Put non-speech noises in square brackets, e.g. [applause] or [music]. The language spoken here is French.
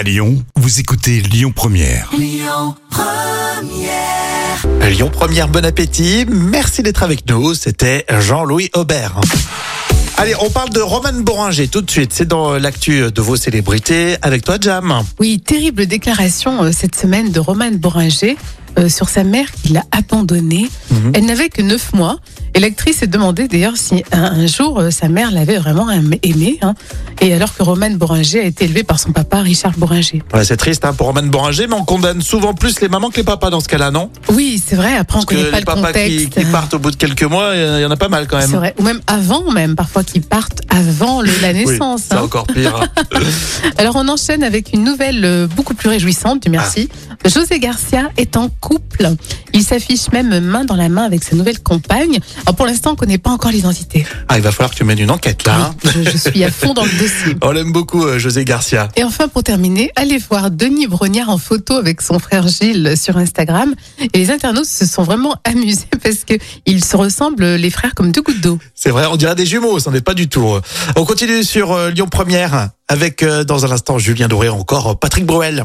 À Lyon, vous écoutez Lyon Première. Lyon Première, bon appétit. Merci d'être avec nous. C'était Jean-Louis Aubert. Allez, on parle de Roman Boringer tout de suite. C'est dans l'actu de vos célébrités. Avec toi, Jam. Oui, terrible déclaration euh, cette semaine de Romane Boringer euh, sur sa mère qui l'a abandonnée. Mhm. Elle n'avait que 9 mois. Et l'actrice s'est demandé d'ailleurs si un, un jour euh, sa mère l'avait vraiment aim- aimée. hein. Et alors que Romane Boringer a été élevée par son papa Richard Boringer. Ouais, c'est triste hein, pour Roman Boringer, mais on condamne souvent plus les mamans que les papas dans ce cas-là, non? Oui, c'est vrai. Après, on connaît pas les le papas qui, contexte. qui partent au bout de quelques mois, il y en a pas mal quand C'est même. vrai. Ou même avant, même parfois qui partent avant le- la Oui, naissance. c'est hein. encore pire. [laughs] Alors on enchaîne avec une nouvelle euh, beaucoup plus réjouissante, merci. Ah. José Garcia est en couple. Il s'affiche même main dans la main avec sa nouvelle compagne. Alors pour l'instant, on connaît pas encore l'identité. ah, il va falloir que tu mènes une enquête là. hein. Oui, je, je suis à fond dans le dossier. [laughs] On l'aime beaucoup, euh, José Garcia. Et enfin, pour terminer, allez voir Denis Brognard en photo avec son frère Gilles sur Instagram. Et les internautes se sont vraiment [laughs] amusés parce que ils se ressemblent, les frères, comme deux gouttes d'eau. C'est vrai, on dirait des jumeaux, ça n'est pas du tout. On continue sur euh, Lyon Première avec euh, dans un instant Julien Doré encore euh, Patrick Bruel.